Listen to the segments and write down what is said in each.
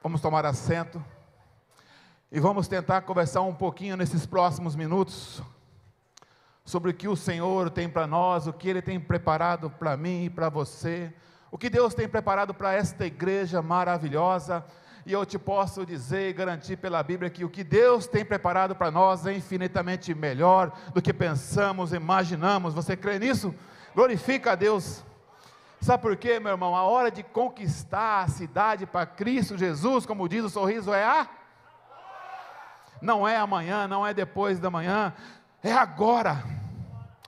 Vamos tomar assento e vamos tentar conversar um pouquinho nesses próximos minutos sobre o que o Senhor tem para nós, o que Ele tem preparado para mim e para você, o que Deus tem preparado para esta igreja maravilhosa. E eu te posso dizer e garantir pela Bíblia que o que Deus tem preparado para nós é infinitamente melhor do que pensamos, imaginamos. Você crê nisso? Glorifica a Deus. Sabe por quê, meu irmão? A hora de conquistar a cidade para Cristo Jesus, como diz o sorriso, é a. Não é amanhã, não é depois da manhã, é agora.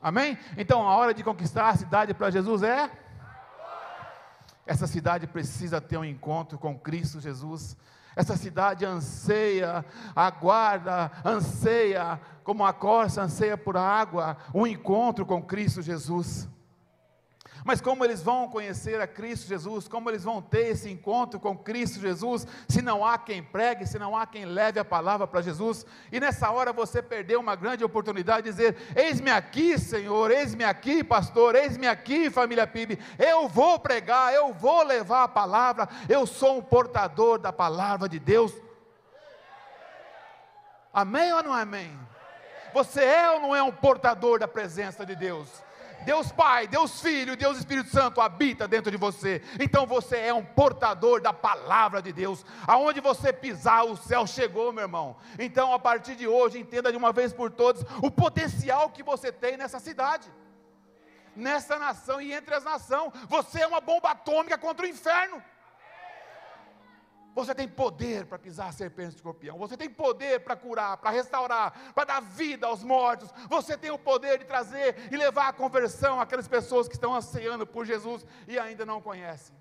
Amém? Então a hora de conquistar a cidade para Jesus é. Essa cidade precisa ter um encontro com Cristo Jesus. Essa cidade anseia, aguarda, anseia, como a corça anseia por água, um encontro com Cristo Jesus. Mas como eles vão conhecer a Cristo Jesus, como eles vão ter esse encontro com Cristo Jesus, se não há quem pregue, se não há quem leve a palavra para Jesus, e nessa hora você perdeu uma grande oportunidade de dizer: Eis-me aqui, Senhor, eis-me aqui, pastor, eis-me aqui, família PIB, eu vou pregar, eu vou levar a palavra, eu sou um portador da palavra de Deus. Amém ou não amém? Você é ou não é um portador da presença de Deus? Deus Pai, Deus Filho, Deus Espírito Santo habita dentro de você. Então você é um portador da palavra de Deus. Aonde você pisar, o céu chegou, meu irmão. Então, a partir de hoje, entenda de uma vez por todas o potencial que você tem nessa cidade, nessa nação e entre as nações. Você é uma bomba atômica contra o inferno. Você tem poder para pisar serpente e escorpião. Você tem poder para curar, para restaurar, para dar vida aos mortos. Você tem o poder de trazer e levar a conversão àquelas pessoas que estão ansiando por Jesus e ainda não conhecem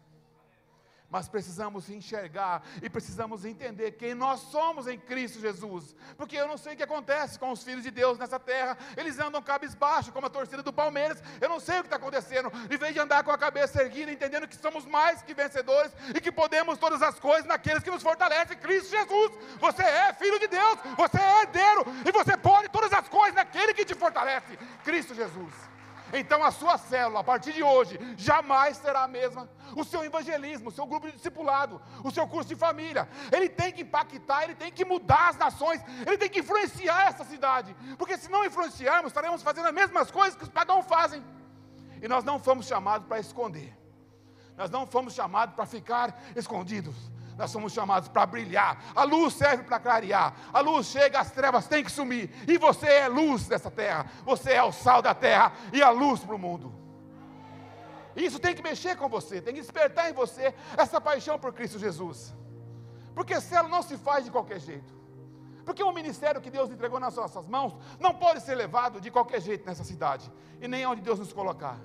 mas precisamos enxergar e precisamos entender quem nós somos em Cristo Jesus, porque eu não sei o que acontece com os filhos de Deus nessa terra, eles andam cabisbaixo, como a torcida do Palmeiras, eu não sei o que está acontecendo, em vez de andar com a cabeça erguida, entendendo que somos mais que vencedores e que podemos todas as coisas naqueles que nos fortalecem, Cristo Jesus, você é filho de Deus, você é herdeiro e você pode todas as coisas naquele que te fortalece, Cristo Jesus. Então a sua célula, a partir de hoje, jamais será a mesma. O seu evangelismo, o seu grupo de discipulado, o seu curso de família, ele tem que impactar, ele tem que mudar as nações, ele tem que influenciar essa cidade. Porque se não influenciarmos, estaremos fazendo as mesmas coisas que os pagãos fazem. E nós não fomos chamados para esconder. Nós não fomos chamados para ficar escondidos nós somos chamados para brilhar. A luz serve para clarear. A luz chega, as trevas têm que sumir. E você é luz dessa terra. Você é o sal da terra e a luz para o mundo. Isso tem que mexer com você, tem que despertar em você essa paixão por Cristo Jesus. Porque célula não se faz de qualquer jeito. Porque o ministério que Deus entregou nas nossas mãos não pode ser levado de qualquer jeito nessa cidade e nem onde Deus nos colocar.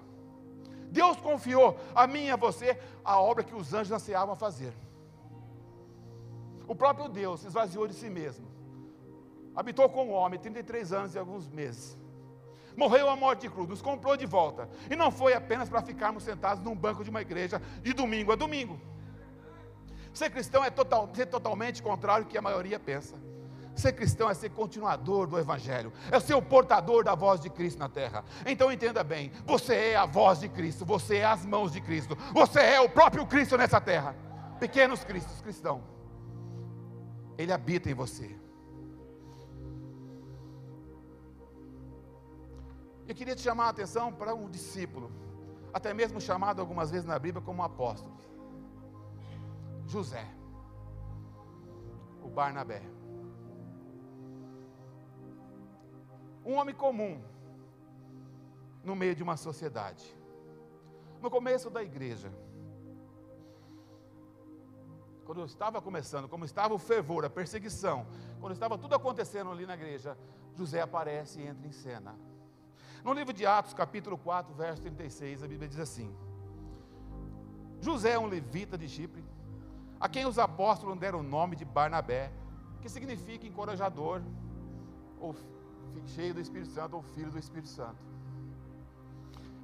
Deus confiou a mim e a você a obra que os anjos ansiavam fazer. O próprio Deus se esvaziou de si mesmo. Habitou com o homem 33 anos e alguns meses. Morreu a morte de cruz, nos comprou de volta. E não foi apenas para ficarmos sentados num banco de uma igreja de domingo a domingo. Ser cristão é total, ser totalmente contrário ao que a maioria pensa. Ser cristão é ser continuador do Evangelho, é ser o portador da voz de Cristo na terra. Então entenda bem: você é a voz de Cristo, você é as mãos de Cristo, você é o próprio Cristo nessa terra. Pequenos cristos cristãos. Ele habita em você. Eu queria te chamar a atenção para um discípulo, até mesmo chamado algumas vezes na Bíblia como apóstolo. José, o Barnabé. Um homem comum no meio de uma sociedade. No começo da igreja, quando estava começando, como estava o fervor, a perseguição, quando estava tudo acontecendo ali na igreja, José aparece e entra em cena. No livro de Atos, capítulo 4, verso 36, a Bíblia diz assim: José é um levita de Chipre, a quem os apóstolos deram o nome de Barnabé, que significa encorajador, ou cheio do Espírito Santo, ou filho do Espírito Santo.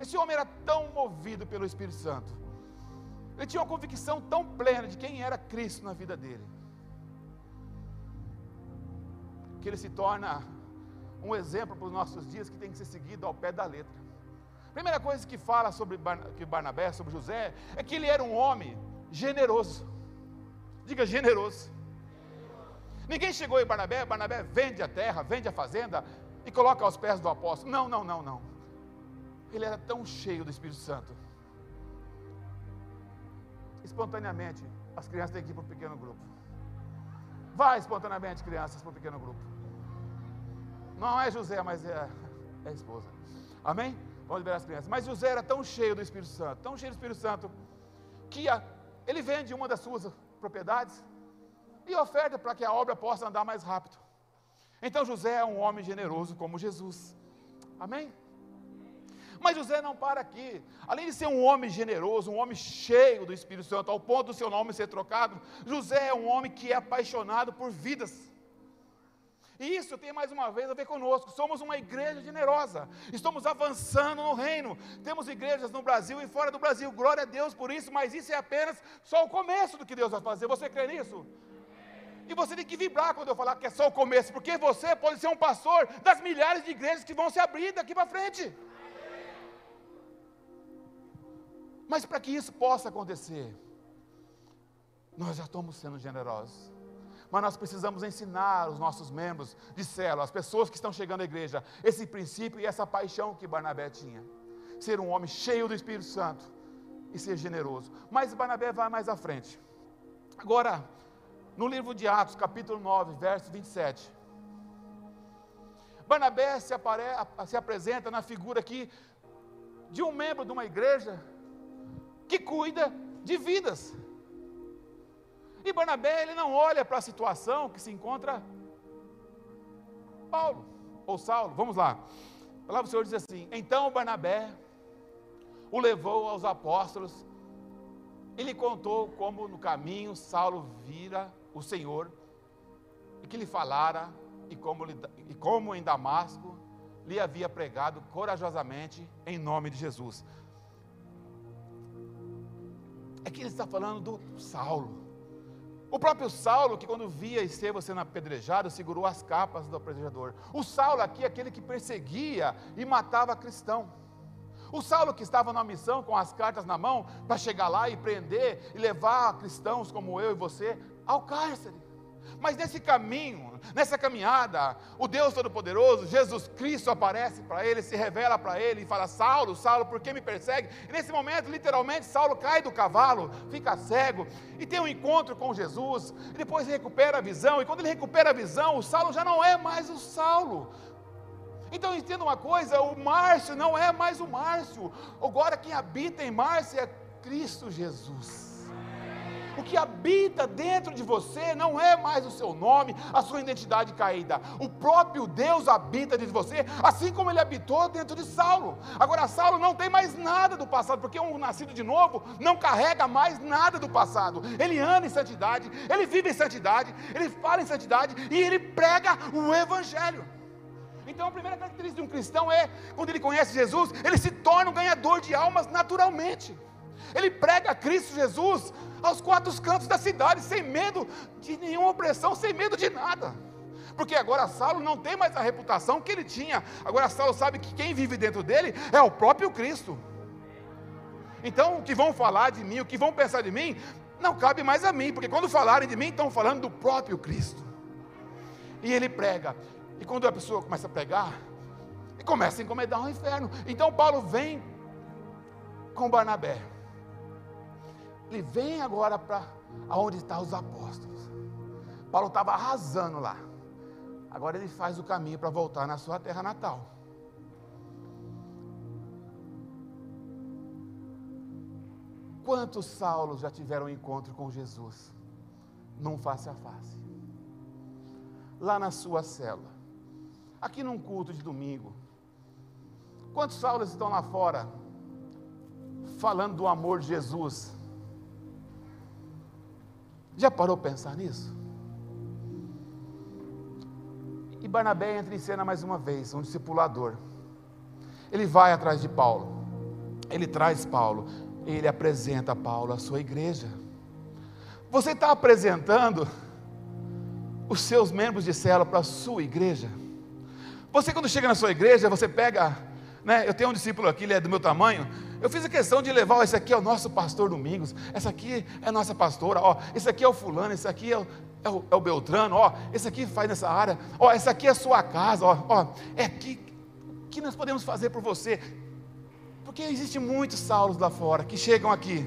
Esse homem era tão movido pelo Espírito Santo, ele tinha uma convicção tão plena de quem era Cristo na vida dele, que ele se torna um exemplo para os nossos dias que tem que ser seguido ao pé da letra. Primeira coisa que fala sobre Barnabé, sobre José, é que ele era um homem generoso. Diga generoso. Ninguém chegou em Barnabé, Barnabé vende a terra, vende a fazenda e coloca aos pés do apóstolo. Não, não, não, não. Ele era tão cheio do Espírito Santo. Espontaneamente, as crianças têm que ir para o pequeno grupo. Vai espontaneamente, crianças, para o pequeno grupo. Não é José, mas é, é a esposa. Amém? Vamos liberar as crianças. Mas José era tão cheio do Espírito Santo, tão cheio do Espírito Santo, que a, ele vende uma das suas propriedades e oferta para que a obra possa andar mais rápido. Então José é um homem generoso como Jesus. Amém? Mas José não para aqui. Além de ser um homem generoso, um homem cheio do Espírito Santo, ao ponto do seu nome ser trocado, José é um homem que é apaixonado por vidas. E isso tem mais uma vez a ver conosco. Somos uma igreja generosa. Estamos avançando no reino. Temos igrejas no Brasil e fora do Brasil. Glória a Deus por isso, mas isso é apenas só o começo do que Deus vai fazer. Você crê nisso? E você tem que vibrar quando eu falar que é só o começo, porque você pode ser um pastor das milhares de igrejas que vão se abrir daqui para frente. Mas para que isso possa acontecer, nós já estamos sendo generosos. Mas nós precisamos ensinar os nossos membros de célula, as pessoas que estão chegando à igreja, esse princípio e essa paixão que Barnabé tinha. Ser um homem cheio do Espírito Santo e ser generoso. Mas Barnabé vai mais à frente. Agora, no livro de Atos, capítulo 9, verso 27. Barnabé se, apare, se apresenta na figura aqui de um membro de uma igreja que cuida de vidas. E Barnabé, ele não olha para a situação que se encontra Paulo, ou Saulo, vamos lá. A palavra do Senhor diz assim: Então Barnabé o levou aos apóstolos e lhe contou como no caminho Saulo vira o Senhor e que lhe falara e como, e como em Damasco lhe havia pregado corajosamente em nome de Jesus. Aqui ele está falando do Saulo. O próprio Saulo, que quando via Estevão sendo apedrejado, segurou as capas do apedrejador. O Saulo aqui é aquele que perseguia e matava cristão. O Saulo que estava na missão com as cartas na mão para chegar lá e prender e levar cristãos como eu e você ao cárcere. Mas nesse caminho, nessa caminhada, o Deus Todo-Poderoso, Jesus Cristo, aparece para ele, se revela para ele e fala: Saulo, Saulo, por que me persegue? E nesse momento, literalmente, Saulo cai do cavalo, fica cego e tem um encontro com Jesus. E depois recupera a visão. E quando ele recupera a visão, o Saulo já não é mais o Saulo. Então entenda uma coisa: o Márcio não é mais o Márcio. Agora quem habita em Márcio é Cristo Jesus. O que habita dentro de você não é mais o seu nome, a sua identidade caída. O próprio Deus habita dentro de você, assim como ele habitou dentro de Saulo. Agora, Saulo não tem mais nada do passado, porque um nascido de novo não carrega mais nada do passado. Ele anda em santidade, ele vive em santidade, ele fala em santidade e ele prega o Evangelho. Então a primeira característica de um cristão é, quando ele conhece Jesus, ele se torna um ganhador de almas naturalmente. Ele prega Cristo Jesus aos quatro cantos da cidade, sem medo de nenhuma opressão, sem medo de nada. Porque agora Saulo não tem mais a reputação que ele tinha. Agora Saulo sabe que quem vive dentro dele é o próprio Cristo. Então, o que vão falar de mim, o que vão pensar de mim, não cabe mais a mim, porque quando falarem de mim, estão falando do próprio Cristo. E ele prega. E quando a pessoa começa a pregar, começa a encomendar um inferno. Então Paulo vem com Barnabé. Ele vem agora para aonde estão os apóstolos. Paulo estava arrasando lá. Agora ele faz o caminho para voltar na sua terra natal. Quantos Saulos já tiveram um encontro com Jesus? Num face a face. Lá na sua cela. Aqui num culto de domingo. Quantos Saulos estão lá fora? Falando do amor de Jesus já parou para pensar nisso? E Barnabé entra em cena mais uma vez, um discipulador. Ele vai atrás de Paulo, ele traz Paulo, ele apresenta Paulo à sua igreja. Você está apresentando os seus membros de célula para a sua igreja? Você, quando chega na sua igreja, você pega, né, eu tenho um discípulo aqui, ele é do meu tamanho, Eu fiz a questão de levar, ó, esse aqui é o nosso pastor Domingos, essa aqui é a nossa pastora, ó, esse aqui é o fulano, esse aqui é o, é o, é o Beltrano, ó, esse aqui faz nessa área, ó, essa aqui é a sua casa, ó, ó, é aqui, que nós podemos fazer por você? Porque existem muitos Saulos lá fora que chegam aqui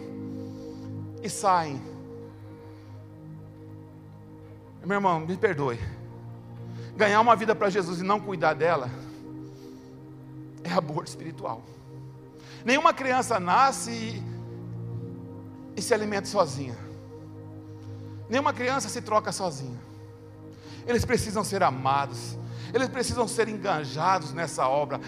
e saem. Meu irmão, me perdoe. Ganhar uma vida para Jesus e não cuidar dela é aborto espiritual. Nenhuma criança nasce e, e se alimenta sozinha. Nenhuma criança se troca sozinha. Eles precisam ser amados. Eles precisam ser enganjados nessa obra.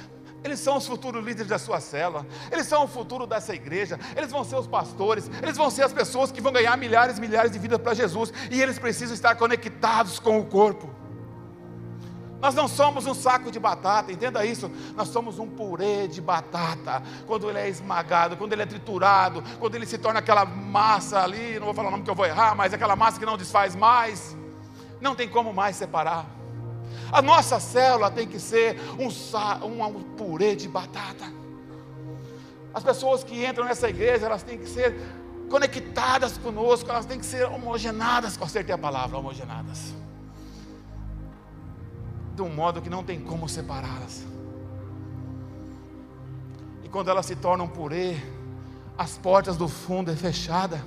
Eles são os futuros líderes da sua célula. Eles são o futuro dessa igreja. Eles vão ser os pastores. Eles vão ser as pessoas que vão ganhar milhares e milhares de vidas para Jesus. E eles precisam estar conectados com o corpo. Nós não somos um saco de batata, entenda isso. Nós somos um purê de batata. Quando ele é esmagado, quando ele é triturado, quando ele se torna aquela massa ali, não vou falar o nome que eu vou errar, mas aquela massa que não desfaz mais, não tem como mais separar. A nossa célula tem que ser um, um, purê de batata. As pessoas que entram nessa igreja, elas têm que ser conectadas conosco, elas têm que ser homogenadas, acertei a palavra, homogenadas de um modo que não tem como separá-las. E quando elas se tornam purê, as portas do fundo é fechada.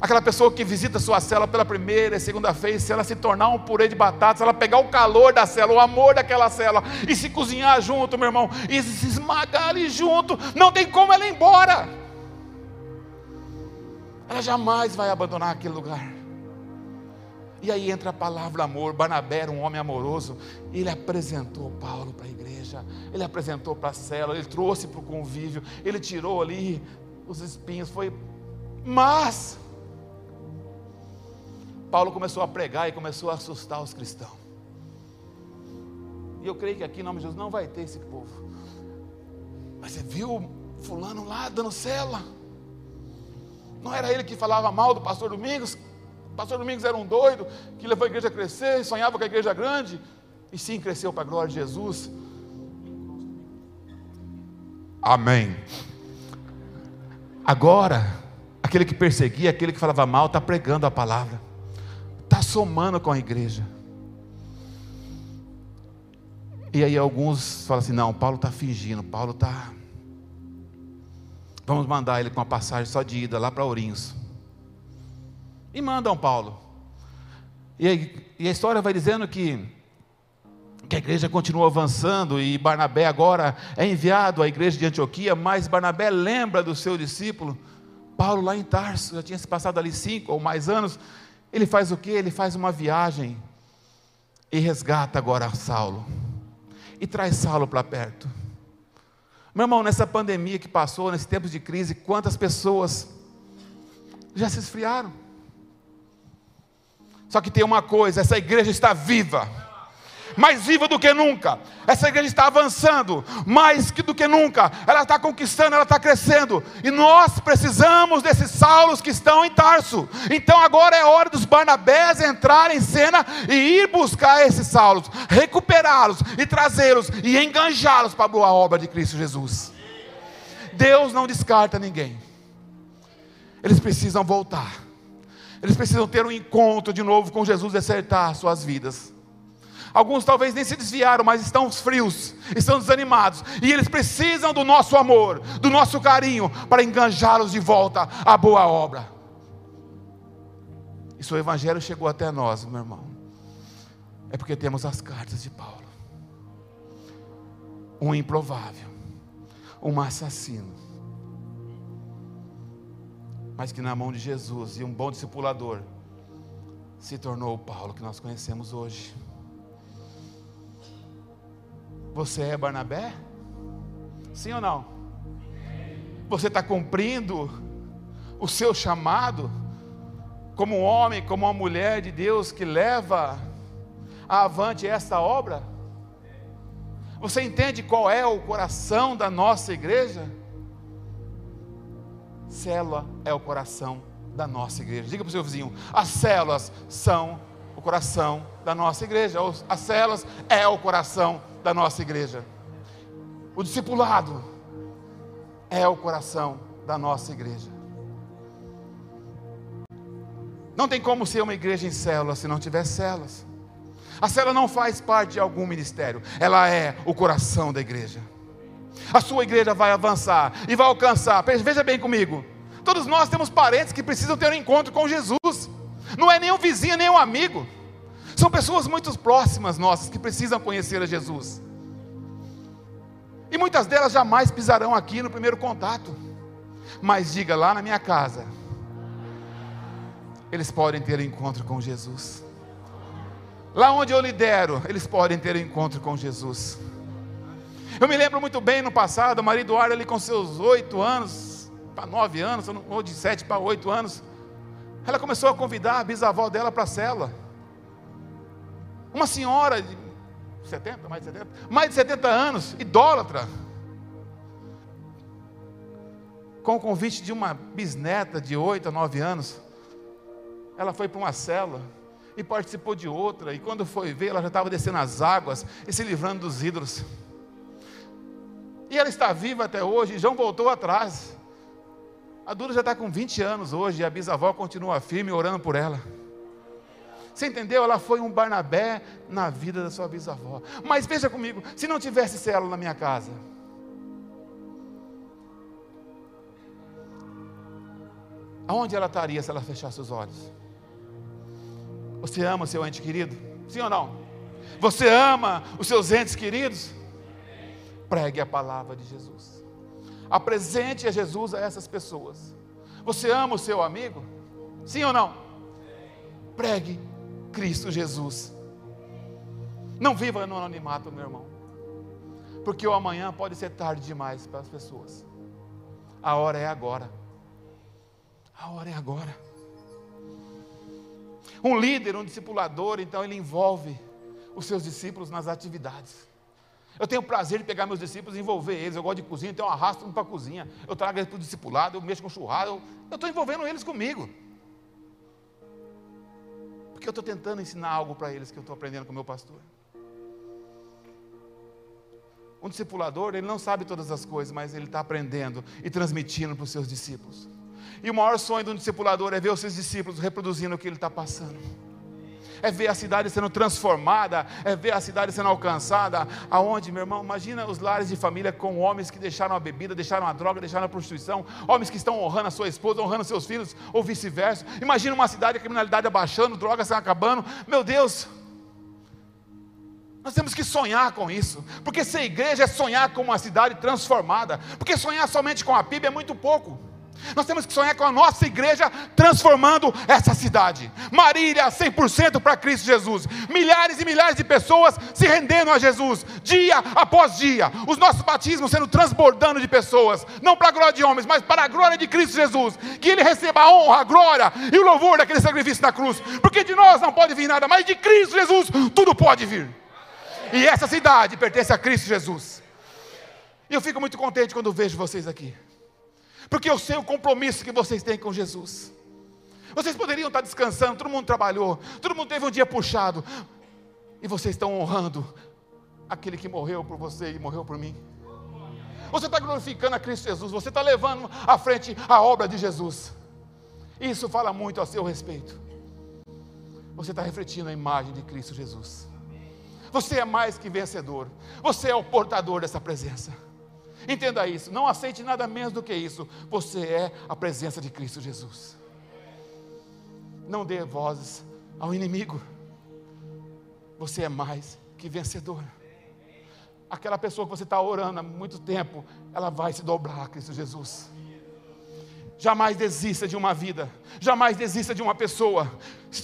Aquela pessoa que visita sua cela pela primeira e segunda vez, se ela se tornar um purê de batata, se ela pegar o calor da cela, o amor daquela cela, e se cozinhar junto, meu irmão, e se esmagar ali junto, não tem como ela ir embora. Ela jamais vai abandonar aquele lugar. E aí entra a palavra amor. Barnabé era um homem amoroso. Ele apresentou Paulo para a igreja, ele apresentou para a cela, ele trouxe para o convívio, ele tirou ali os espinhos. Foi, mas Paulo começou a pregar e começou a assustar os cristãos. E eu creio que aqui em nome de Jesus não vai ter esse povo. Mas você viu fulano lá dando cela? Não era ele que falava mal do pastor Domingos? Pastor Domingos era um doido que levou a igreja a crescer, sonhava com a igreja grande, e sim cresceu para a glória de Jesus. Amém. Agora, aquele que perseguia, aquele que falava mal, está pregando a palavra, está somando com a igreja. E aí alguns falam assim: não, Paulo está fingindo, Paulo está. Vamos mandar ele com uma passagem só de ida lá para Ourinhos. E mandam Paulo. E a, história vai dizendo que, que a igreja continua avançando e Barnabé agora é enviado à igreja de Antioquia, mas Barnabé lembra do seu discípulo, Paulo lá em Tarso, já tinha se passado ali cinco ou mais anos. Ele faz o que? Ele faz uma viagem e resgata agora Saulo e traz Saulo para perto. Meu irmão, nessa pandemia que passou, nesse tempo de crise, quantas pessoas já se esfriaram? Só que tem uma coisa: essa igreja está viva, mais viva do que nunca. Essa igreja está avançando, mais do que nunca. Ela está conquistando, ela está crescendo. E nós precisamos desses Saulos que estão em Tarso. Então agora é hora dos Barnabés entrarem em cena e ir buscar esses Saulos, recuperá-los e trazê-los e enganjá-los para a boa obra de Cristo Jesus. Deus não descarta ninguém. Eles precisam voltar. Eles precisam ter um encontro de novo com Jesus e acertar suas vidas. Alguns talvez nem se desviaram, mas estão frios, estão desanimados, e eles precisam do nosso amor, do nosso carinho, para enganjá-los de volta à boa obra. E o Evangelho chegou até nós, meu irmão, é porque temos as cartas de Paulo. Um improvável, um assassino, mas que na mão de Jesus e um bom discipulador se tornou o Paulo que nós conhecemos hoje. Você é Barnabé? Sim ou não? Você está cumprindo o seu chamado como um homem, como uma mulher de Deus que leva avante essa obra? Você entende qual é o coração da nossa igreja? Célula é o coração da nossa igreja. Diga para o seu vizinho: as células são o coração da nossa igreja. As células é o coração da nossa igreja. O discipulado é o coração da nossa igreja. Não tem como ser uma igreja em células se não tiver células. A célula não faz parte de algum ministério, ela é o coração da igreja. A sua igreja vai avançar e vai alcançar. Veja bem comigo. Todos nós temos parentes que precisam ter um encontro com Jesus. Não é nem um vizinho, nem um amigo. São pessoas muito próximas nossas que precisam conhecer a Jesus. E muitas delas jamais pisarão aqui no primeiro contato. Mas diga lá na minha casa, eles podem ter um encontro com Jesus. Lá onde eu lidero, eles podem ter um encontro com Jesus. Eu me lembro muito bem no passado, Maria Eduardo ali com seus oito anos, para nove anos, ou de sete para oito anos, ela começou a convidar a bisavó dela para a cela. Uma senhora de 70, mais de 70, mais de 70 anos, idólatra. Com o convite de uma bisneta de 8 a 9 anos, ela foi para uma cela e participou de outra, e quando foi ver, ela já estava descendo as águas e se livrando dos ídolos. E ela está viva até hoje, João voltou atrás. A Dura já está com 20 anos hoje, e a bisavó continua firme orando por ela. Você entendeu? Ela foi um Barnabé na vida da sua bisavó. Mas veja comigo, se não tivesse célula na minha casa, aonde ela estaria se ela fechasse os olhos? Você ama o seu ente querido? Sim ou não? Você ama os seus entes queridos? Pregue a palavra de Jesus. Apresente a Jesus a essas pessoas. Você ama o seu amigo? Sim ou não? Pregue Cristo Jesus. Não viva no anonimato, meu irmão. Porque o amanhã pode ser tarde demais para as pessoas. A hora é agora. A hora é agora. Um líder, um discipulador, então ele envolve os seus discípulos nas atividades. Eu tenho o prazer de pegar meus discípulos e envolver eles. Eu gosto de cozinha, então eu arrasto para a cozinha. Eu trago eles para o discipulado, eu mexo com churrasco. Eu estou envolvendo eles comigo. Porque eu estou tentando ensinar algo para eles que eu estou aprendendo com o meu pastor. Um discipulador, ele não sabe todas as coisas, mas ele está aprendendo e transmitindo para os seus discípulos. E o maior sonho de um discipulador é ver os seus discípulos reproduzindo o que ele está passando. É ver a cidade sendo transformada, é ver a cidade sendo alcançada. Aonde, meu irmão? Imagina os lares de família com homens que deixaram a bebida, deixaram a droga, deixaram a prostituição, homens que estão honrando a sua esposa, honrando seus filhos, ou vice-versa. Imagina uma cidade, a criminalidade abaixando, drogas acabando. Meu Deus, nós temos que sonhar com isso, porque ser igreja é sonhar com uma cidade transformada, porque sonhar somente com a PIB é muito pouco. Nós temos que sonhar com a nossa igreja transformando essa cidade. Marília 100% para Cristo Jesus. Milhares e milhares de pessoas se rendendo a Jesus, dia após dia. Os nossos batismos sendo transbordando de pessoas, não para a glória de homens, mas para a glória de Cristo Jesus. Que Ele receba a honra, a glória e o louvor daquele sacrifício na cruz. Porque de nós não pode vir nada, mas de Cristo Jesus tudo pode vir. E essa cidade pertence a Cristo Jesus. E eu fico muito contente quando vejo vocês aqui porque eu sei o compromisso que vocês têm com Jesus. Vocês poderiam estar descansando, todo mundo trabalhou, todo mundo teve um dia puxado, e vocês estão honrando aquele que morreu por você e morreu por mim. Você está glorificando a Cristo Jesus, você está levando à frente a obra de Jesus. Isso fala muito a seu respeito. Você está refletindo a imagem de Cristo Jesus. Você é mais que vencedor, você é o portador dessa presença. Entenda isso, não aceite nada menos do que isso. Você é a presença de Cristo Jesus. Não dê vozes ao inimigo. Você é mais que vencedor. Aquela pessoa que você está orando há muito tempo, ela vai se dobrar a Cristo Jesus. Jamais desista de uma vida, jamais desista de uma pessoa.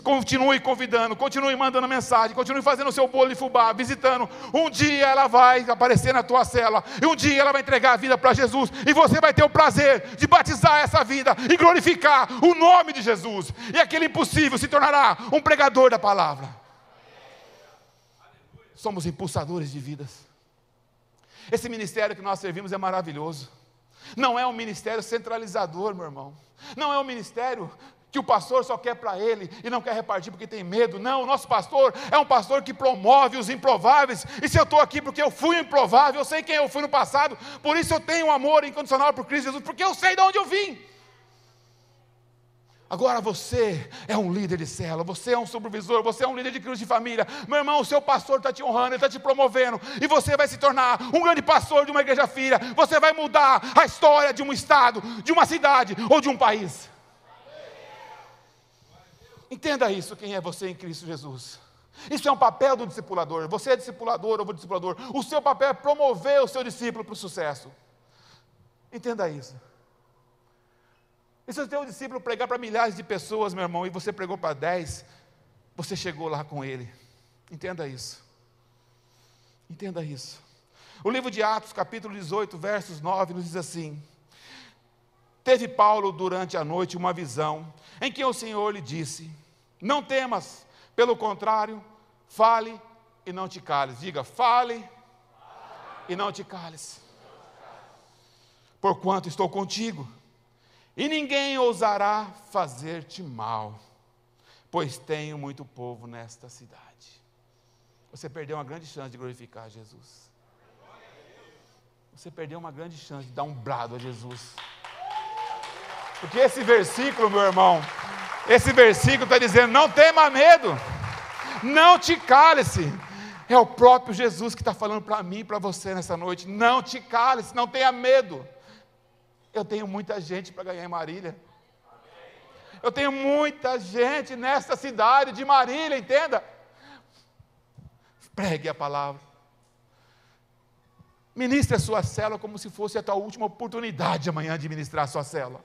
Continue convidando, continue mandando mensagem, continue fazendo o seu bolo de fubá, visitando. Um dia ela vai aparecer na tua cela, e um dia ela vai entregar a vida para Jesus, e você vai ter o prazer de batizar essa vida e glorificar o nome de Jesus. E aquele impossível se tornará um pregador da palavra. Somos impulsadores de vidas. Esse ministério que nós servimos é maravilhoso. Não é um ministério centralizador, meu irmão. Não é um ministério que o pastor só quer para ele e não quer repartir porque tem medo. Não, o nosso pastor é um pastor que promove os improváveis. E se eu estou aqui porque eu fui improvável, eu sei quem eu fui no passado, por isso eu tenho um amor incondicional por Cristo Jesus, porque eu sei de onde eu vim. Agora você é um líder de célula, você é um supervisor, você é um líder de cruz de família. Meu irmão, o seu pastor está te honrando, ele está te promovendo, e você vai se tornar um grande pastor de uma igreja filha. Você vai mudar a história de um estado, de uma cidade ou de um país. Entenda isso, quem é você em Cristo Jesus. Isso é um papel do discipulador. Você é discipulador ou discipulador. O seu papel é promover o seu discípulo para o sucesso. Entenda isso. E se o teu discípulo pregar para milhares de pessoas, meu irmão, e você pregou para dez, você chegou lá com ele. Entenda isso. Entenda isso. O livro de Atos, capítulo 18, versos 9, nos diz assim: Teve Paulo durante a noite uma visão, em que o Senhor lhe disse: Não temas, pelo contrário, fale e não te cales. Diga, fale e não te cales. Porquanto estou contigo e ninguém ousará fazer-te mal, pois tenho muito povo nesta cidade. Você perdeu uma grande chance de glorificar Jesus. Você perdeu uma grande chance de dar um brado a Jesus. Porque esse versículo, meu irmão, esse versículo está dizendo: não tema medo, não te cale-se. É o próprio Jesus que está falando para mim e para você nessa noite: não te cale-se, não tenha medo. Eu tenho muita gente para ganhar em Marília. Eu tenho muita gente nesta cidade de Marília, entenda. Pregue a palavra. Ministre a sua célula como se fosse a tua última oportunidade amanhã de ministrar a sua célula.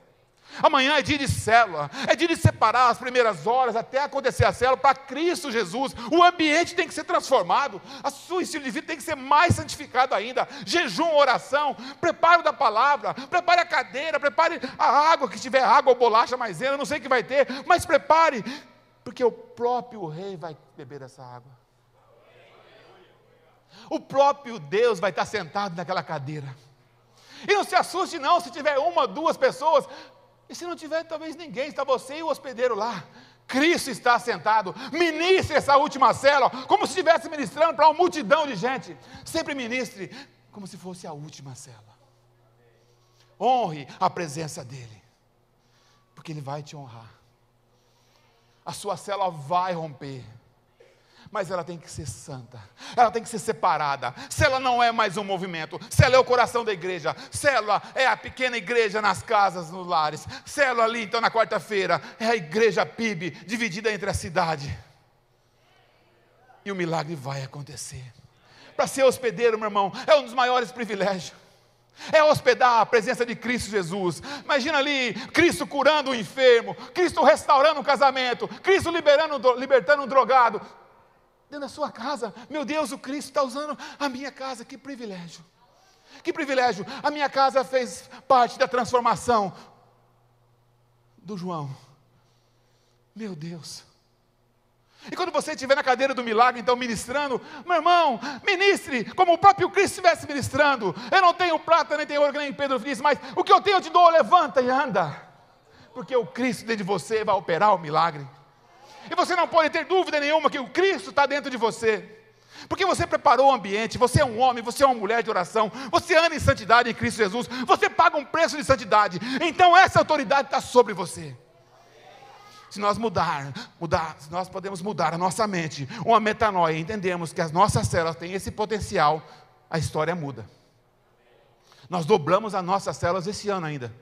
Amanhã é dia de célula, é dia de separar as primeiras horas até acontecer a célula para Cristo Jesus. O ambiente tem que ser transformado, a sua estilo de vida tem que ser mais santificado ainda. Jejum, oração, preparo da palavra, prepare a cadeira, prepare a água, que tiver água ou bolacha maisena, não sei o que vai ter, mas prepare, porque o próprio rei vai beber essa água. O próprio Deus vai estar sentado naquela cadeira. E não se assuste, não, se tiver uma, duas pessoas, e se não tiver, talvez ninguém, está você e o hospedeiro lá. Cristo está sentado. Ministre essa última célula, como se estivesse ministrando para uma multidão de gente. Sempre ministre como se fosse a última célula. Honre a presença dEle, porque Ele vai te honrar. A sua célula vai romper mas ela tem que ser santa, ela tem que ser separada. Se ela não é mais um movimento, se ela é o coração da igreja, se ela é a pequena igreja nas casas, nos lares, se ela ali então na quarta-feira é a igreja PIB dividida entre a cidade. E o milagre vai acontecer. Para ser hospedeiro, meu irmão, é um dos maiores privilégios. É hospedar a presença de Cristo Jesus. Imagina ali, Cristo curando o enfermo, Cristo restaurando o casamento, Cristo liberando, libertando o drogado dentro da sua casa. Meu Deus, o Cristo está usando a minha casa, que privilégio. Que privilégio. A minha casa fez parte da transformação do João. Meu Deus. E quando você estiver na cadeira do milagre, então ministrando, meu irmão, ministre como o próprio Cristo estivesse ministrando. Eu não tenho prata, nem tenho ouro, nem Pedro disse, mas o que eu tenho eu te dou, levanta e anda. Porque o Cristo dentro de você vai operar o milagre. E você não pode ter dúvida nenhuma que o Cristo está dentro de você. Porque você preparou o ambiente, você é um homem, você é uma mulher de oração, você anda em santidade em Cristo Jesus, você paga um preço de santidade. Então essa autoridade está sobre você. Se nós mudar, mudar, se nós podemos mudar a nossa mente, uma metanoia, entendemos que as nossas células têm esse potencial, a história muda. Nós dobramos as nossas células esse ano ainda.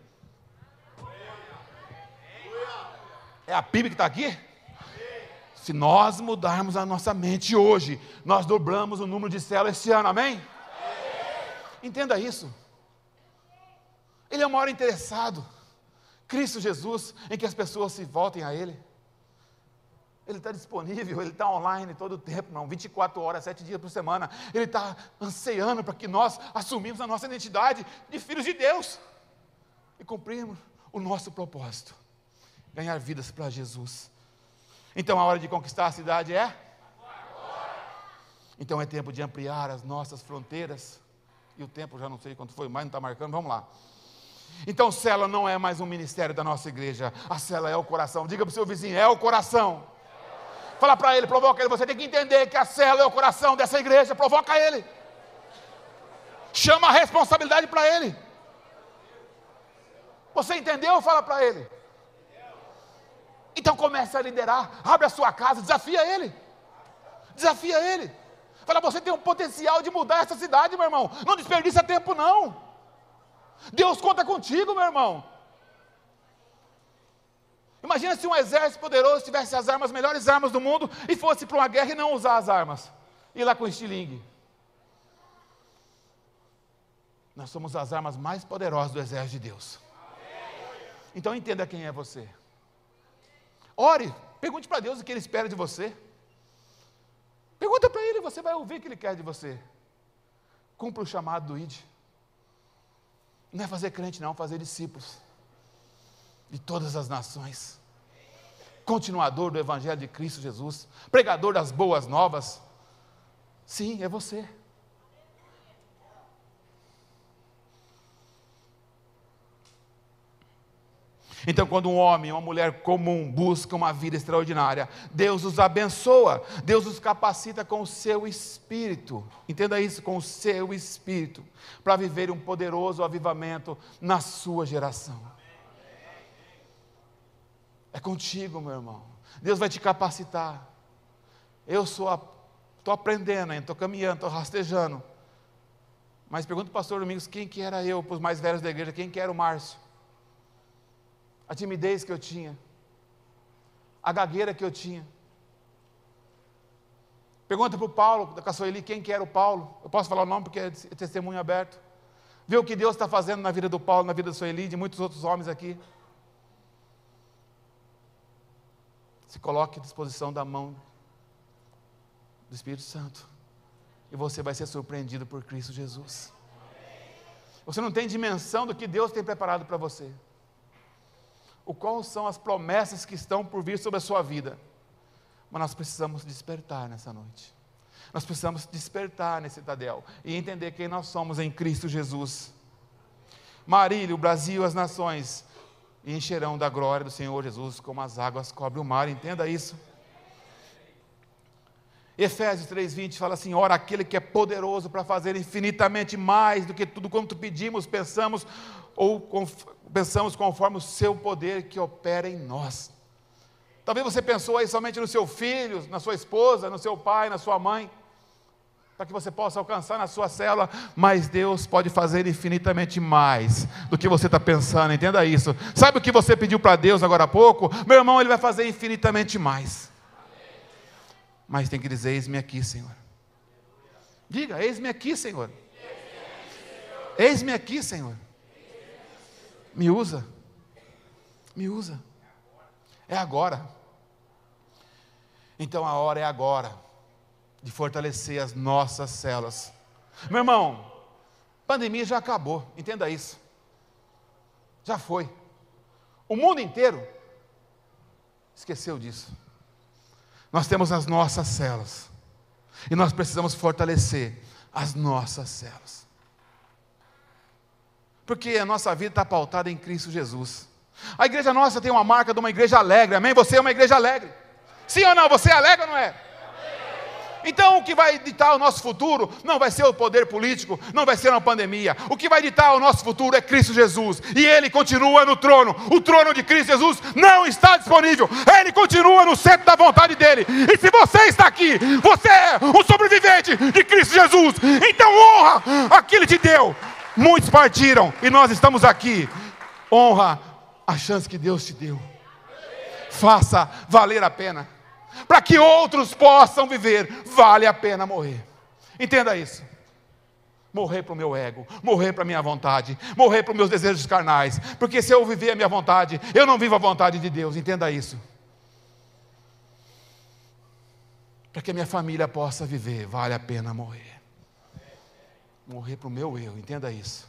É a PIB que está aqui? Se nós mudarmos a nossa mente hoje, nós dobramos o número de células esse ano, amém? Entenda isso. Ele é o maior interessado. Cristo Jesus, em que as pessoas se voltem a Ele. Ele está disponível, Ele está online todo o tempo, não, 24 horas, 7 dias por semana. Ele está ansiando para que nós assumimos a nossa identidade de filhos de Deus e cumprirmos o nosso propósito ganhar vidas para Jesus. Então a hora de conquistar a cidade é? Então é tempo de ampliar as nossas fronteiras. E o tempo já não sei quanto foi, mas não está marcando, vamos lá. Então, cela não é mais um ministério da nossa igreja, a cela é o coração. Diga para o seu vizinho: é o coração. Fala para ele, provoca ele. Você tem que entender que a cela é o coração dessa igreja. Provoca ele. Chama a responsabilidade para ele. Você entendeu? Fala para ele. Então comece a liderar. Abre a sua casa, desafia ele. Desafia ele. Fala, você tem um potencial de mudar essa cidade, meu irmão. Não desperdiça tempo, não. Deus conta contigo, meu irmão. Imagina se um exército poderoso tivesse as armas, melhores armas do mundo, e fosse para uma guerra e não usar as armas. Ir lá com estilingue. Nós somos as armas mais poderosas do exército de Deus. Então entenda quem é você. Ore, pergunte para Deus o que Ele espera de você. Pergunta para Ele, você vai ouvir o que Ele quer de você. Cumpra o chamado do ID. Não é fazer crente, não, fazer discípulos de todas as nações. Continuador do Evangelho de Cristo Jesus, pregador das boas novas. Sim, é você. Então, quando um homem, uma mulher comum busca uma vida extraordinária, Deus os abençoa, Deus os capacita com o seu espírito. Entenda isso, com o seu espírito, para viver um poderoso avivamento na sua geração. É contigo, meu irmão. Deus vai te capacitar. Eu sou, estou aprendendo, estou caminhando, estou rastejando. Mas pergunta o pastor Domingos quem que era eu, para os mais velhos da igreja, quem que era o Márcio? A timidez que eu tinha, a gagueira que eu tinha. Pergunta para o Paulo, da Caçoeli, quem que era o Paulo? Eu posso falar o nome porque é testemunho aberto. Vê o que Deus está fazendo na vida do Paulo, na vida da Sueli, de muitos outros homens aqui. Se coloque à disposição da mão do Espírito Santo. E você vai ser surpreendido por Cristo Jesus. Você não tem dimensão do que Deus tem preparado para você o qual são as promessas que estão por vir sobre a sua vida. Mas nós precisamos despertar nessa noite. Nós precisamos despertar nesse Tadel e entender quem nós somos em Cristo Jesus. Marília, o Brasil, as nações encherão da glória do Senhor Jesus como as águas cobrem o mar. Entenda isso. Efésios 3:20 fala assim: "Ora aquele que é poderoso para fazer infinitamente mais do que tudo quanto pedimos, pensamos ou pensamos conforme o seu poder que opera em nós. Talvez você pensou aí somente no seu filho, na sua esposa, no seu pai, na sua mãe, para que você possa alcançar na sua célula, mas Deus pode fazer infinitamente mais do que você está pensando, entenda isso. Sabe o que você pediu para Deus agora há pouco? Meu irmão, Ele vai fazer infinitamente mais. Mas tem que dizer: Eis-me aqui, Senhor. Diga: Eis-me aqui, Senhor. Eis-me aqui, Senhor. Me usa. Me usa. É agora. Então a hora é agora de fortalecer as nossas células. Meu irmão, pandemia já acabou, entenda isso. Já foi. O mundo inteiro esqueceu disso. Nós temos as nossas células. E nós precisamos fortalecer as nossas células porque a nossa vida está pautada em Cristo Jesus. A igreja nossa tem uma marca de uma igreja alegre, amém? Você é uma igreja alegre. Sim ou não? Você é alegre ou não é? Então, o que vai ditar o nosso futuro não vai ser o poder político, não vai ser uma pandemia. O que vai ditar o nosso futuro é Cristo Jesus. E Ele continua no trono. O trono de Cristo Jesus não está disponível. Ele continua no centro da vontade dEle. E se você está aqui, você é um sobrevivente de Cristo Jesus. Então, honra aquilo que te deu. Muitos partiram e nós estamos aqui. Honra a chance que Deus te deu. Faça valer a pena. Para que outros possam viver, vale a pena morrer. Entenda isso. Morrer para o meu ego, morrer para a minha vontade, morrer para os meus desejos carnais. Porque se eu viver a minha vontade, eu não vivo a vontade de Deus. Entenda isso. Para que a minha família possa viver, vale a pena morrer morrer para o meu eu, entenda isso.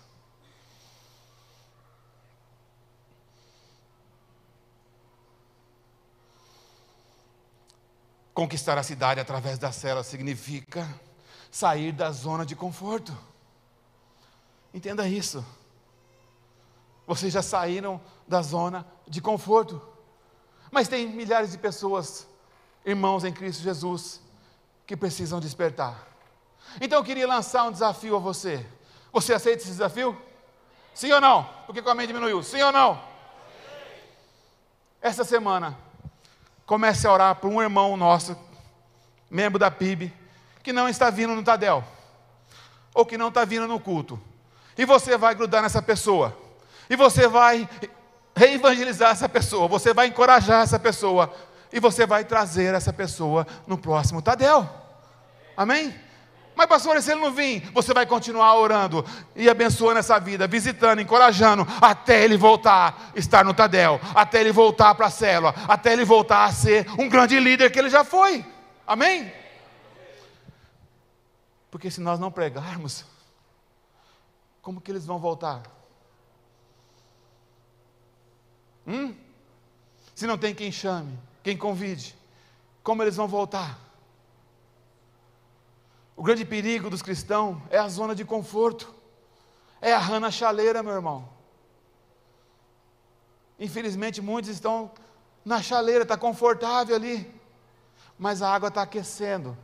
Conquistar a cidade através da cela significa sair da zona de conforto. Entenda isso. Vocês já saíram da zona de conforto. Mas tem milhares de pessoas, irmãos em Cristo Jesus, que precisam despertar. Então eu queria lançar um desafio a você. Você aceita esse desafio? Sim ou não? Porque a mente diminuiu. Sim ou não? Essa semana, comece a orar por um irmão nosso, membro da PIB, que não está vindo no Tadel, ou que não está vindo no culto. E você vai grudar nessa pessoa, e você vai reevangelizar essa pessoa, você vai encorajar essa pessoa, e você vai trazer essa pessoa no próximo Tadel. Amém? Mas, pastor, se ele não vir, você vai continuar orando e abençoando essa vida, visitando, encorajando, até ele voltar a estar no Tadel, até ele voltar para a célula, até ele voltar a ser um grande líder que ele já foi. Amém? Porque se nós não pregarmos, como que eles vão voltar? Hum? Se não tem quem chame, quem convide, como eles vão voltar? O grande perigo dos cristãos é a zona de conforto, é a rana chaleira, meu irmão. Infelizmente, muitos estão na chaleira, está confortável ali, mas a água está aquecendo.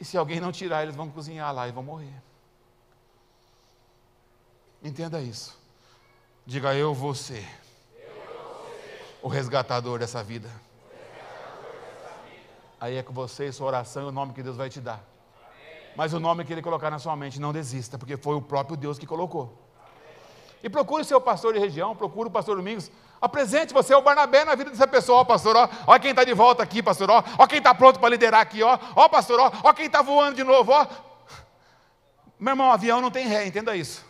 E se alguém não tirar, eles vão cozinhar lá e vão morrer. Entenda isso. Diga eu vou ser, o resgatador dessa vida. Aí é com você sua oração e o nome que Deus vai te dar. Mas o nome que Ele colocar na sua mente, não desista, porque foi o próprio Deus que colocou. E procure o seu pastor de região, procure o pastor Domingos. Apresente você, o Barnabé, na vida dessa pessoa, ó, pastor, ó, ó quem está de volta aqui, pastor, ó, ó quem está pronto para liderar aqui, ó, ó, pastor, ó, ó quem está voando de novo, ó. Meu irmão, avião não tem ré, entenda isso.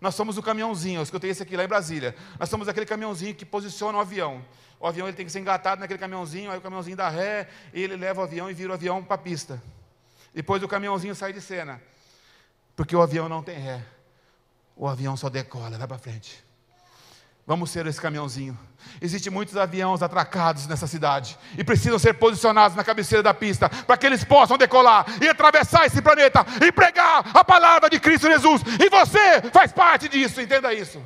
Nós somos o caminhãozinho, eu escutei esse aqui lá em Brasília. Nós somos aquele caminhãozinho que posiciona o avião. O avião ele tem que ser engatado naquele caminhãozinho, aí o caminhãozinho dá ré, e ele leva o avião e vira o avião para a pista. Depois o caminhãozinho sai de cena. Porque o avião não tem ré. O avião só decola, vai para frente. Vamos ser esse caminhãozinho. Existem muitos aviões atracados nessa cidade e precisam ser posicionados na cabeceira da pista para que eles possam decolar e atravessar esse planeta e pregar a palavra de Cristo Jesus. E você faz parte disso, entenda isso.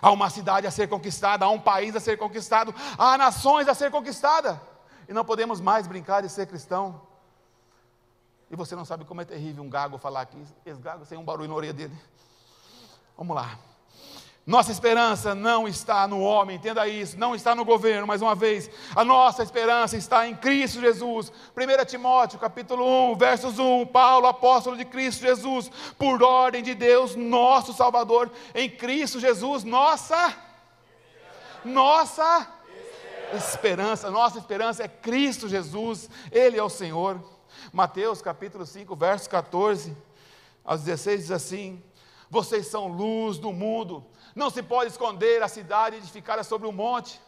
Há uma cidade a ser conquistada, há um país a ser conquistado, há nações a ser conquistada. E não podemos mais brincar de ser cristão. E você não sabe como é terrível um gago falar aqui, esse gago sem um barulho na orelha dele. Vamos lá. Nossa esperança não está no homem, entenda isso, não está no governo, mais uma vez. A nossa esperança está em Cristo Jesus. 1 Timóteo, capítulo 1, versos 1, Paulo, apóstolo de Cristo Jesus, por ordem de Deus, nosso Salvador, em Cristo Jesus, nossa nossa esperança, nossa esperança é Cristo Jesus, ele é o Senhor. Mateus, capítulo 5, verso 14 aos 16 diz assim: Vocês são luz do mundo. Não se pode esconder a cidade edificada sobre um monte,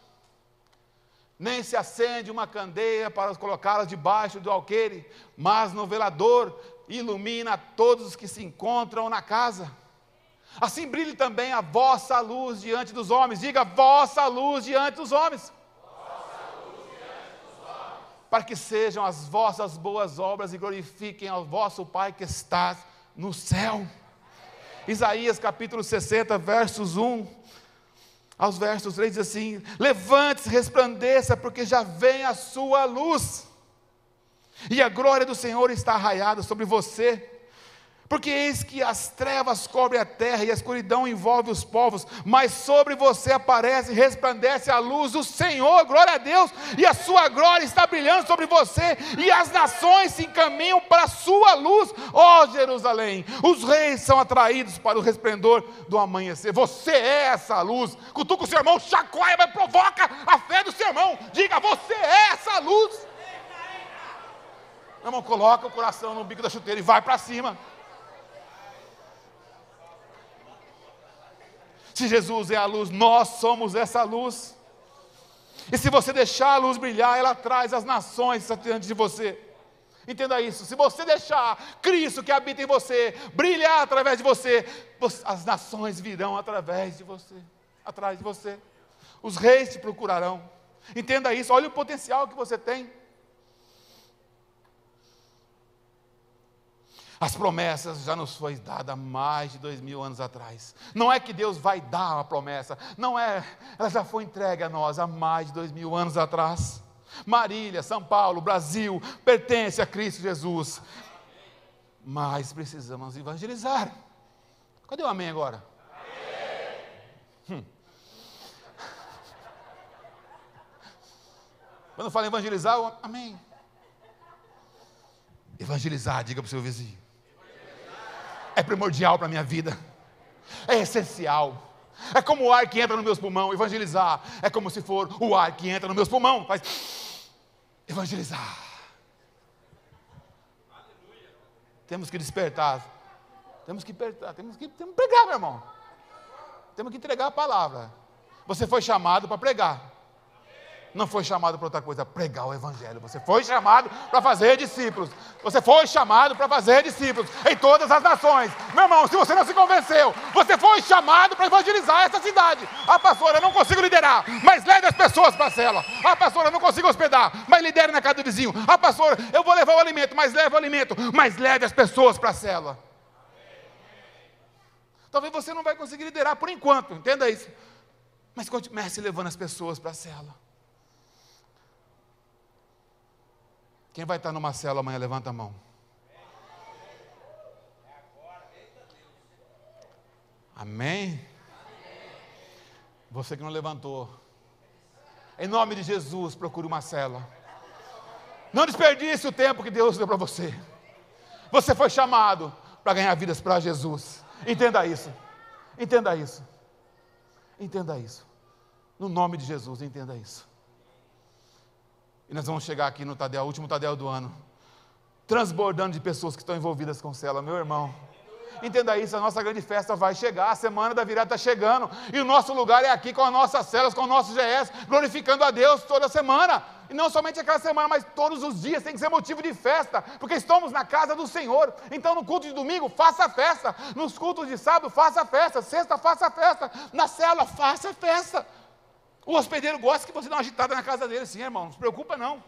nem se acende uma candeia para colocá-la debaixo do alqueire, mas no velador ilumina todos os que se encontram na casa. Assim brilhe também a vossa luz diante dos homens. Diga, vossa luz diante dos homens. Para que sejam as vossas boas obras e glorifiquem ao vosso Pai que está no céu. Isaías capítulo 60, versos 1 aos versos 3 diz assim: Levante-se, resplandeça, porque já vem a sua luz, e a glória do Senhor está arraiada sobre você. Porque eis que as trevas cobrem a terra e a escuridão envolve os povos, mas sobre você aparece e resplandece a luz do Senhor, glória a Deus, e a sua glória está brilhando sobre você, e as nações se encaminham para a sua luz, ó Jerusalém. Os reis são atraídos para o resplendor do amanhecer. Você é essa luz. Cutuca o seu irmão, chacoalha, mas provoca a fé do seu irmão. Diga, você é essa luz. Meu irmão, coloca o coração no bico da chuteira e vai para cima. Se Jesus é a luz, nós somos essa luz. E se você deixar a luz brilhar, ela traz as nações diante de você. Entenda isso. Se você deixar Cristo que habita em você brilhar através de você, as nações virão através de você, atrás de você. Os reis te procurarão. Entenda isso. Olha o potencial que você tem. As promessas já nos foi dada mais de dois mil anos atrás. Não é que Deus vai dar uma promessa, não é, ela já foi entregue a nós há mais de dois mil anos atrás. Marília, São Paulo, Brasil, pertence a Cristo Jesus. Mas precisamos evangelizar. Cadê o amém agora? Hum. Quando fala evangelizar, eu, amém. Evangelizar, diga para o seu vizinho. É primordial para a minha vida. É essencial. É como o ar que entra nos meus pulmões. Evangelizar é como se for o ar que entra nos meus pulmões. Faz evangelizar. Temos que despertar. Temos que despertar. Temos que, temos que pregar, meu irmão. Temos que entregar a palavra. Você foi chamado para pregar não foi chamado para outra coisa, pregar o Evangelho. Você foi chamado para fazer discípulos. Você foi chamado para fazer discípulos em todas as nações. Meu irmão, se você não se convenceu, você foi chamado para evangelizar essa cidade. Ah, pastora, eu não consigo liderar, mas leve as pessoas para a cela. Ah, pastora, eu não consigo hospedar, mas lidere na casa do vizinho. Ah, pastora, eu vou levar o alimento, mas leve o alimento, mas leve as pessoas para a cela. Talvez você não vai conseguir liderar por enquanto, entenda isso. Mas comece levando as pessoas para a cela. Quem vai estar numa cela amanhã, levanta a mão. Amém? Você que não levantou. Em nome de Jesus, procure uma cela. Não desperdice o tempo que Deus deu para você. Você foi chamado para ganhar vidas para Jesus. Entenda isso. Entenda isso. Entenda isso. No nome de Jesus, entenda isso. E nós vamos chegar aqui no Tadel, último Tadel do ano, transbordando de pessoas que estão envolvidas com cela, meu irmão. Entenda isso, a nossa grande festa vai chegar, a semana da virada está chegando, e o nosso lugar é aqui com as nossas celas, com o nosso GS, glorificando a Deus toda semana. E não somente aquela semana, mas todos os dias tem que ser motivo de festa, porque estamos na casa do Senhor. Então, no culto de domingo, faça festa. Nos cultos de sábado, faça festa. Sexta, faça festa. Na cela, faça festa. O hospedeiro gosta que você dê uma agitada na casa dele, sim, irmão. Não se preocupa, não.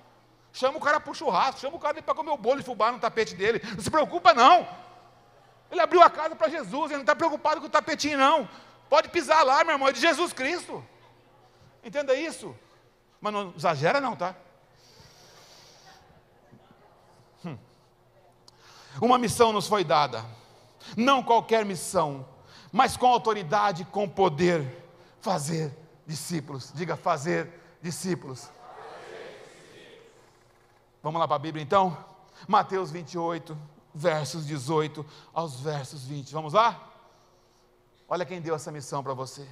Chama o cara para o churrasco, chama o cara para comer o bolo de fubá no tapete dele. Não se preocupa, não. Ele abriu a casa para Jesus, ele não está preocupado com o tapetinho, não. Pode pisar lá, meu irmão, é de Jesus Cristo. Entenda isso. Mas não exagera, não, tá? Hum. Uma missão nos foi dada. Não qualquer missão, mas com autoridade, com poder, fazer discípulos. Diga fazer discípulos. Vamos lá para a Bíblia então? Mateus 28, versos 18 aos versos 20. Vamos lá? Olha quem deu essa missão para você.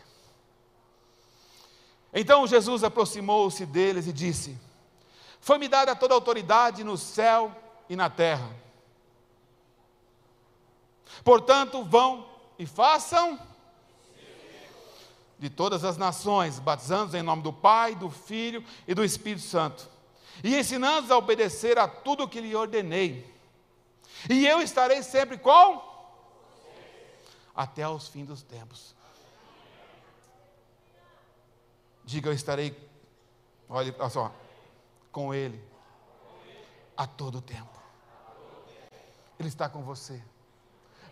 Então Jesus aproximou-se deles e disse: Foi-me dada toda a autoridade no céu e na terra. Portanto, vão e façam de todas as nações, batizando-os em nome do Pai, do Filho e do Espírito Santo, e ensinando-os a obedecer a tudo o que lhe ordenei. E eu estarei sempre com até os fins dos tempos. Diga, eu estarei, olha, olha só, com Ele a todo tempo. Ele está com você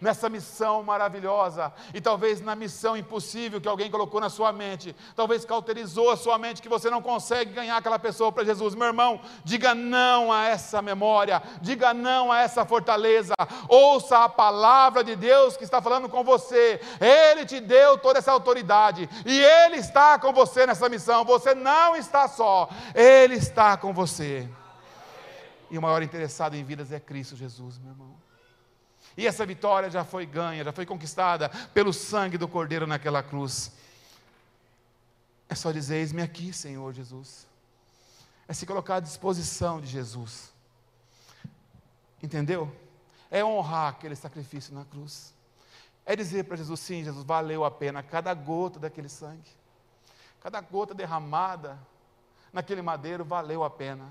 nessa missão maravilhosa e talvez na missão impossível que alguém colocou na sua mente, talvez cauterizou a sua mente que você não consegue ganhar aquela pessoa para Jesus. Meu irmão, diga não a essa memória, diga não a essa fortaleza, ouça a palavra de Deus que está falando com você. Ele te deu toda essa autoridade e Ele está com você nessa missão. Você não está só, Ele está com você. E o maior interessado em vidas é Cristo Jesus, meu irmão. E essa vitória já foi ganha, já foi conquistada pelo sangue do Cordeiro naquela cruz. É só dizer: Eis-me aqui, Senhor Jesus. É se colocar à disposição de Jesus. Entendeu? É honrar aquele sacrifício na cruz. É dizer para Jesus: sim, Jesus, valeu a pena cada gota daquele sangue. Cada gota derramada naquele madeiro valeu a pena.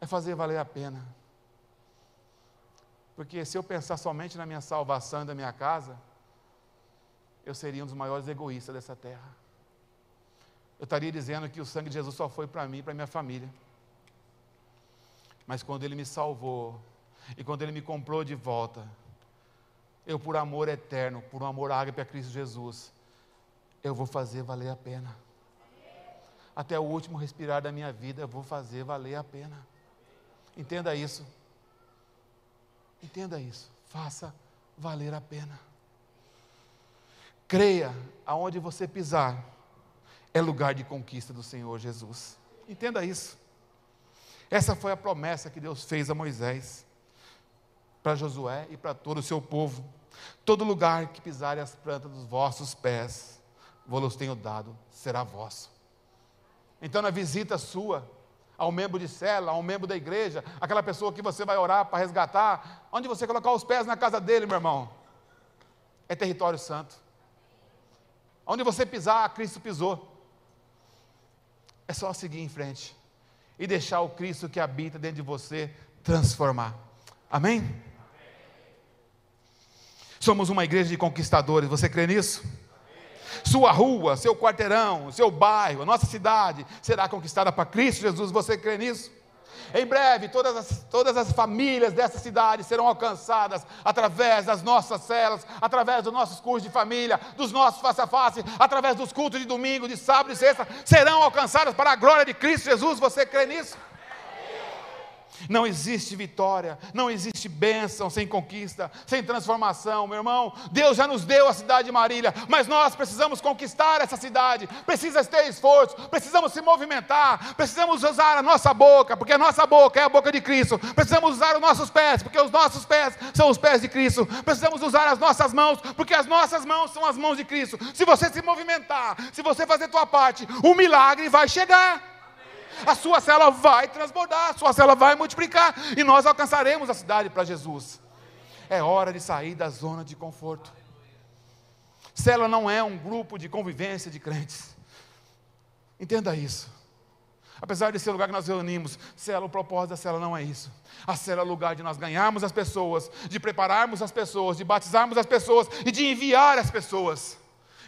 É fazer valer a pena. Porque se eu pensar somente na minha salvação e da minha casa, eu seria um dos maiores egoístas dessa terra. Eu estaria dizendo que o sangue de Jesus só foi para mim e para minha família. Mas quando Ele me salvou, E quando Ele me comprou de volta, eu, por amor eterno, por um amor ágape a Cristo Jesus, eu vou fazer valer a pena. Até o último respirar da minha vida, eu vou fazer valer a pena. Entenda isso. Entenda isso. Faça valer a pena. Creia, aonde você pisar, é lugar de conquista do Senhor Jesus. Entenda isso. Essa foi a promessa que Deus fez a Moisés, para Josué e para todo o seu povo. Todo lugar que pisarem as plantas dos vossos pés, vos tenho dado, será vosso. Então, na visita sua, ao membro de cela, ao membro da igreja, aquela pessoa que você vai orar para resgatar, onde você colocar os pés na casa dele, meu irmão, é território santo. Onde você pisar, Cristo pisou. É só seguir em frente e deixar o Cristo que habita dentro de você transformar. Amém? Somos uma igreja de conquistadores, você crê nisso? Sua rua, seu quarteirão, seu bairro, a nossa cidade será conquistada para Cristo Jesus, você crê nisso? Em breve, todas as, todas as famílias dessa cidade serão alcançadas através das nossas celas, através dos nossos cursos de família, dos nossos face a face, através dos cultos de domingo, de sábado e sexta, serão alcançadas para a glória de Cristo Jesus. Você crê nisso? Não existe vitória, não existe bênção sem conquista, sem transformação, meu irmão. Deus já nos deu a cidade de Marília, mas nós precisamos conquistar essa cidade. Precisa ter esforço, precisamos se movimentar, precisamos usar a nossa boca, porque a nossa boca é a boca de Cristo. Precisamos usar os nossos pés, porque os nossos pés são os pés de Cristo. Precisamos usar as nossas mãos, porque as nossas mãos são as mãos de Cristo. Se você se movimentar, se você fazer a tua parte, o milagre vai chegar a sua célula vai transbordar, a sua célula vai multiplicar e nós alcançaremos a cidade para Jesus. É hora de sair da zona de conforto. Célula não é um grupo de convivência de crentes. Entenda isso. Apesar de ser o lugar que nós reunimos, célula, o propósito da célula não é isso. A célula é o lugar de nós ganharmos as pessoas, de prepararmos as pessoas, de batizarmos as pessoas e de enviar as pessoas.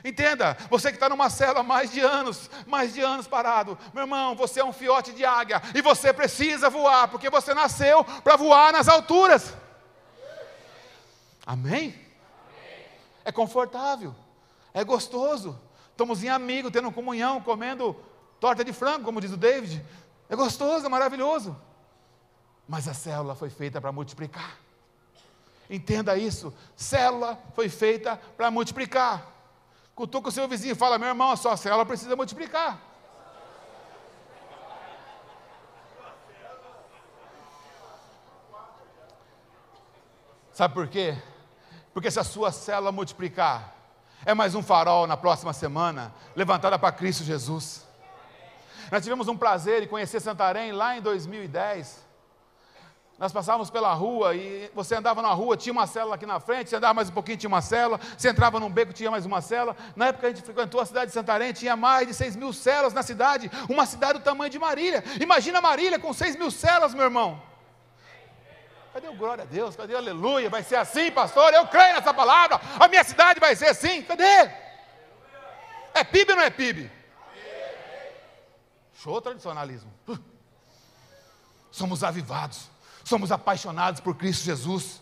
Entenda, você que está numa cela há mais de anos, mais de anos parado, meu irmão, você é um fiote de águia e você precisa voar, porque você nasceu para voar nas alturas. Amém? É confortável, é gostoso. Estamos em amigo, tendo comunhão, comendo torta de frango, como diz o David. É gostoso, é maravilhoso. Mas a célula foi feita para multiplicar. Entenda isso. Célula foi feita para multiplicar. Cutuca o seu vizinho e fala: meu irmão, a sua célula precisa multiplicar. Sabe por quê? Porque se a sua célula multiplicar, é mais um farol na próxima semana, levantada para Cristo Jesus. Nós tivemos um prazer de conhecer Santarém lá em 2010. Nós passávamos pela rua e você andava na rua, tinha uma célula aqui na frente, você andava mais um pouquinho, tinha uma célula, você entrava num beco, tinha mais uma célula. Na época a gente frequentou a cidade de Santarém, tinha mais de 6 mil células na cidade, uma cidade do tamanho de Marília. Imagina Marília com 6 mil células, meu irmão. Cadê o glória a Deus? Cadê o aleluia? Vai ser assim, pastor? Eu creio nessa palavra. A minha cidade vai ser assim. Cadê? É PIB ou não é PIB? Show tradicionalismo. Somos avivados somos apaixonados por Cristo Jesus.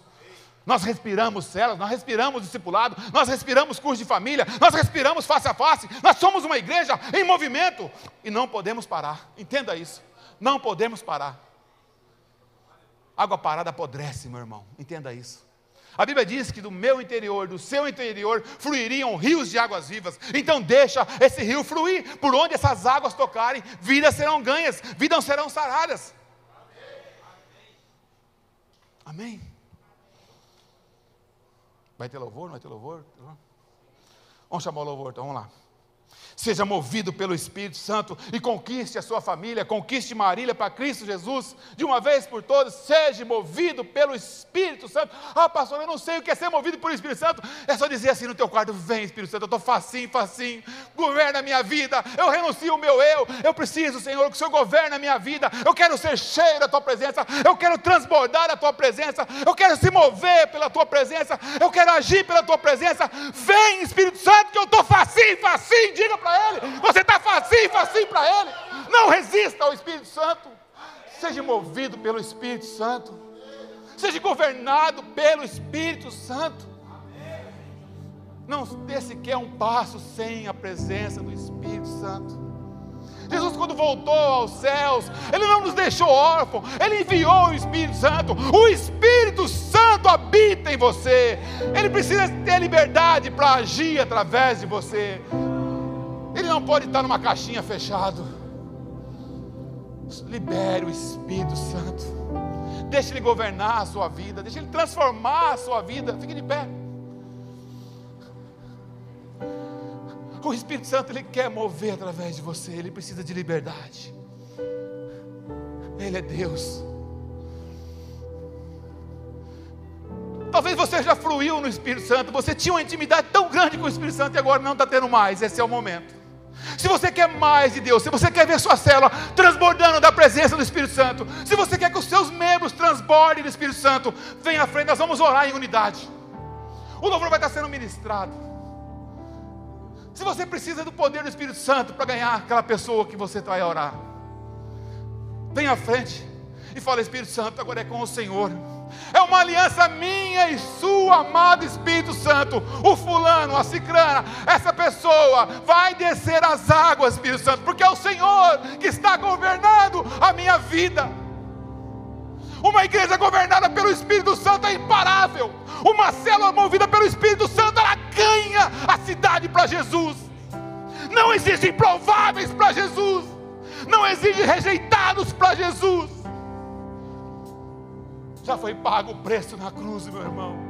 Nós respiramos células, nós respiramos discipulado, nós respiramos curso de família, nós respiramos face a face, nós somos uma igreja em movimento e não podemos parar. Entenda isso. Não podemos parar. Água parada apodrece, meu irmão. Entenda isso. A Bíblia diz que do meu interior, do seu interior, fluiriam rios de águas vivas. Então deixa esse rio fluir. Por onde essas águas tocarem, vidas serão ganhas, vidas serão saradas. Amém? Vai ter louvor? Não vai ter louvor? Vamos chamar o louvor, então vamos lá. Seja movido pelo Espírito Santo e conquiste a sua família, conquiste Marília para Cristo Jesus, de uma vez por todas, seja movido pelo Espírito Santo. Ah, pastor, eu não sei o que é ser movido pelo Espírito Santo. É só dizer assim no teu quarto: vem, Espírito Santo, eu estou facinho, facinho, governa a minha vida, eu renuncio o meu eu, eu preciso, Senhor, que o Senhor governe a minha vida, eu quero ser cheio da tua presença, eu quero transbordar a tua presença, eu quero se mover pela tua presença, eu quero agir pela tua presença. Vem, Espírito Santo, que eu estou facinho, facinho, diga para Ele. Você está facinho, facinho para Ele. Não resista ao Espírito Santo. Seja movido pelo Espírito Santo. Seja governado pelo Espírito Santo. Não dê sequer um passo sem a presença do Espírito Santo. Jesus, quando voltou aos céus, Ele não nos deixou órfãos, Ele enviou o Espírito Santo. O Espírito Santo habita em você. Ele precisa ter liberdade para agir através de você. Ele não pode estar numa caixinha fechado. Libere o Espírito Santo. Deixe Ele governar a sua vida. Deixe Ele transformar a sua vida. Fique de pé. O Espírito Santo ele quer mover através de você, ele precisa de liberdade. Ele é Deus. Talvez você já fluiu no Espírito Santo, você tinha uma intimidade tão grande com o Espírito Santo e agora não está tendo mais. Esse é o momento. Se você quer mais de Deus, se você quer ver sua célula transbordando da presença do Espírito Santo, se você quer que os seus membros transbordem do Espírito Santo, vem à frente, nós vamos orar em unidade. O louvor vai estar sendo ministrado. Se você precisa do poder do Espírito Santo para ganhar aquela pessoa que você vai orar, vem à frente e fala: Espírito Santo, agora é com o Senhor. É uma aliança minha e sua, amado Espírito Santo. O fulano, a cicrana, essa pessoa vai descer as águas, Espírito Santo, porque é o Senhor que está governando a minha vida. Uma igreja governada pelo Espírito Santo é imparável. Uma célula movida pelo Espírito Santo, ela ganha a cidade para Jesus. Não existe improváveis para Jesus. Não existe rejeitados para Jesus. Já foi pago o preço na cruz, meu irmão.